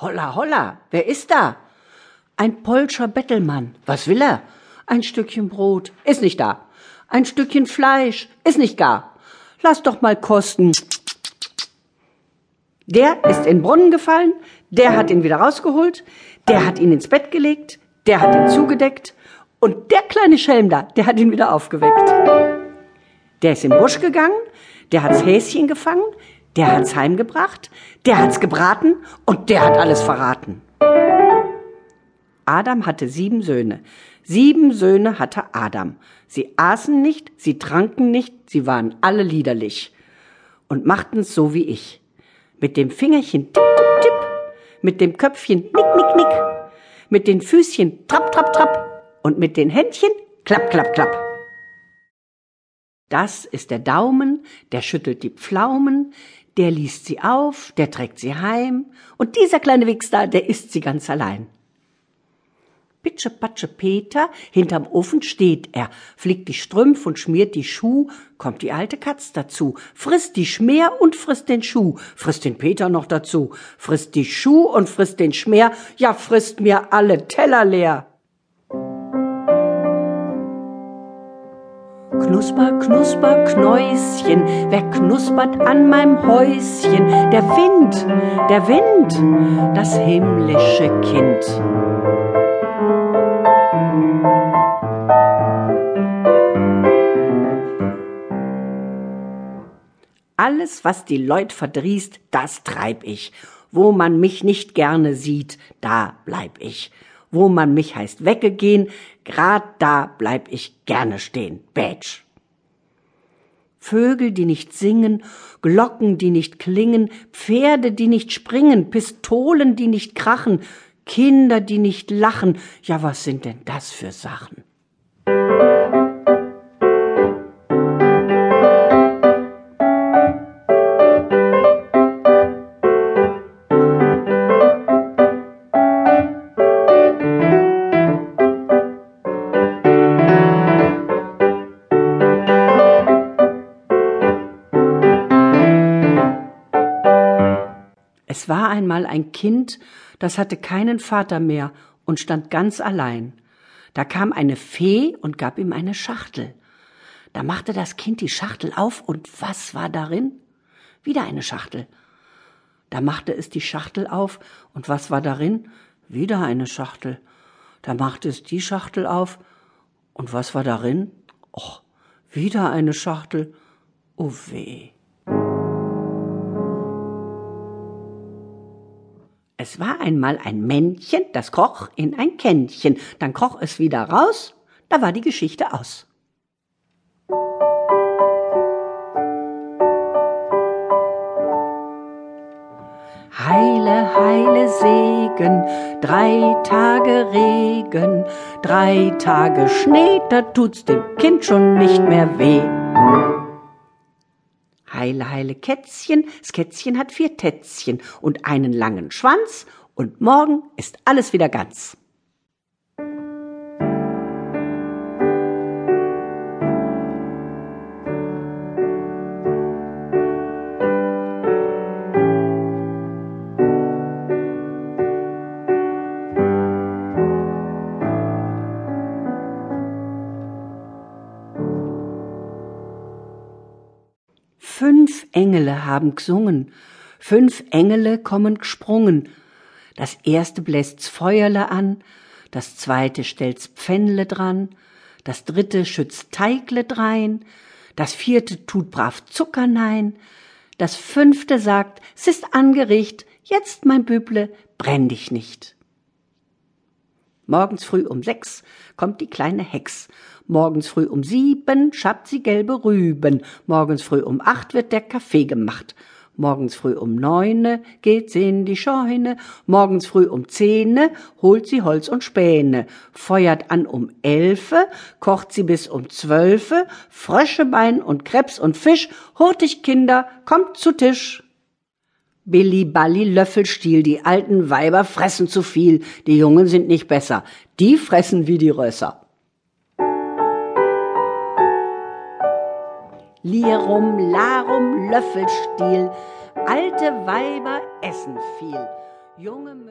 Holla, holla, wer ist da? Ein polscher Bettelmann. Was will er? Ein Stückchen Brot. Ist nicht da. Ein Stückchen Fleisch. Ist nicht gar. Lass doch mal kosten. Der ist in den Brunnen gefallen, der hat ihn wieder rausgeholt, der hat ihn ins Bett gelegt, der hat ihn zugedeckt und der kleine Schelm da, der hat ihn wieder aufgeweckt. Der ist im Busch gegangen, der hat's Häschen gefangen, der hat's heimgebracht, der hat's gebraten und der hat alles verraten. Adam hatte sieben Söhne. Sieben Söhne hatte Adam. Sie aßen nicht, sie tranken nicht, sie waren alle liederlich und machten's so wie ich. Mit dem Fingerchen tipp, tipp, tipp, mit dem Köpfchen nick, nick, nick, mit den Füßchen trapp, trapp, trapp und mit den Händchen klapp, klapp, klapp. Das ist der Daumen, der schüttelt die Pflaumen, der liest sie auf, der trägt sie heim, und dieser kleine Wichs da, der isst sie ganz allein. Pitsche Patsche Peter, hinterm Ofen steht er, flickt die Strümpf und schmiert die Schuh, kommt die alte Katz dazu, frisst die Schmer und frisst den Schuh, frisst den Peter noch dazu, frisst die Schuh und frisst den Schmer, ja frisst mir alle Teller leer. Knusper, knusper, Knäuschen, wer knuspert an meinem Häuschen? Der Wind, der Wind, das himmlische Kind. Alles, was die Leut verdrießt, das treib ich. Wo man mich nicht gerne sieht, da bleib ich. Wo man mich heißt weggegehen, grad da bleib ich gerne stehen. Bätsch. Vögel, die nicht singen, Glocken, die nicht klingen, Pferde, die nicht springen, Pistolen, die nicht krachen, Kinder, die nicht lachen. Ja, was sind denn das für Sachen? Es war einmal ein Kind, das hatte keinen Vater mehr und stand ganz allein. Da kam eine Fee und gab ihm eine Schachtel. Da machte das Kind die Schachtel auf und was war darin? Wieder eine Schachtel. Da machte es die Schachtel auf und was war darin? Wieder eine Schachtel. Da machte es die Schachtel auf und was war darin? Och, wieder eine Schachtel. Oh weh. Es war einmal ein Männchen, das kroch in ein Kännchen, dann kroch es wieder raus, da war die Geschichte aus. Heile, heile Segen, drei Tage Regen, drei Tage Schnee, da tut's dem Kind schon nicht mehr weh. Heile, heile Kätzchen, das Kätzchen hat vier Tätzchen und einen langen Schwanz, und morgen ist alles wieder ganz. Fünf Engele haben gesungen, fünf Engele kommen gesprungen. Das erste bläst's Feuerle an, das zweite stellt's Pfännle dran, das dritte schützt Teigle drein, das vierte tut brav Zucker nein, das fünfte sagt, s ist angericht, jetzt mein Büble, brenn dich nicht. Morgens früh um sechs kommt die kleine Hex. Morgens früh um sieben schabt sie gelbe Rüben. Morgens früh um acht wird der Kaffee gemacht. Morgens früh um neune geht sie in die Scheune. Morgens früh um zehne holt sie Holz und Späne. Feuert an um elfe, kocht sie bis um zwölfe. Fröschebein und Krebs und Fisch. Hurtig, Kinder, kommt zu Tisch. Billy Balli Löffelstiel, die alten Weiber fressen zu viel, die Jungen sind nicht besser, die fressen wie die Rösser. Lirum, Larum, Löffelstiel, alte Weiber essen viel, Junge müssen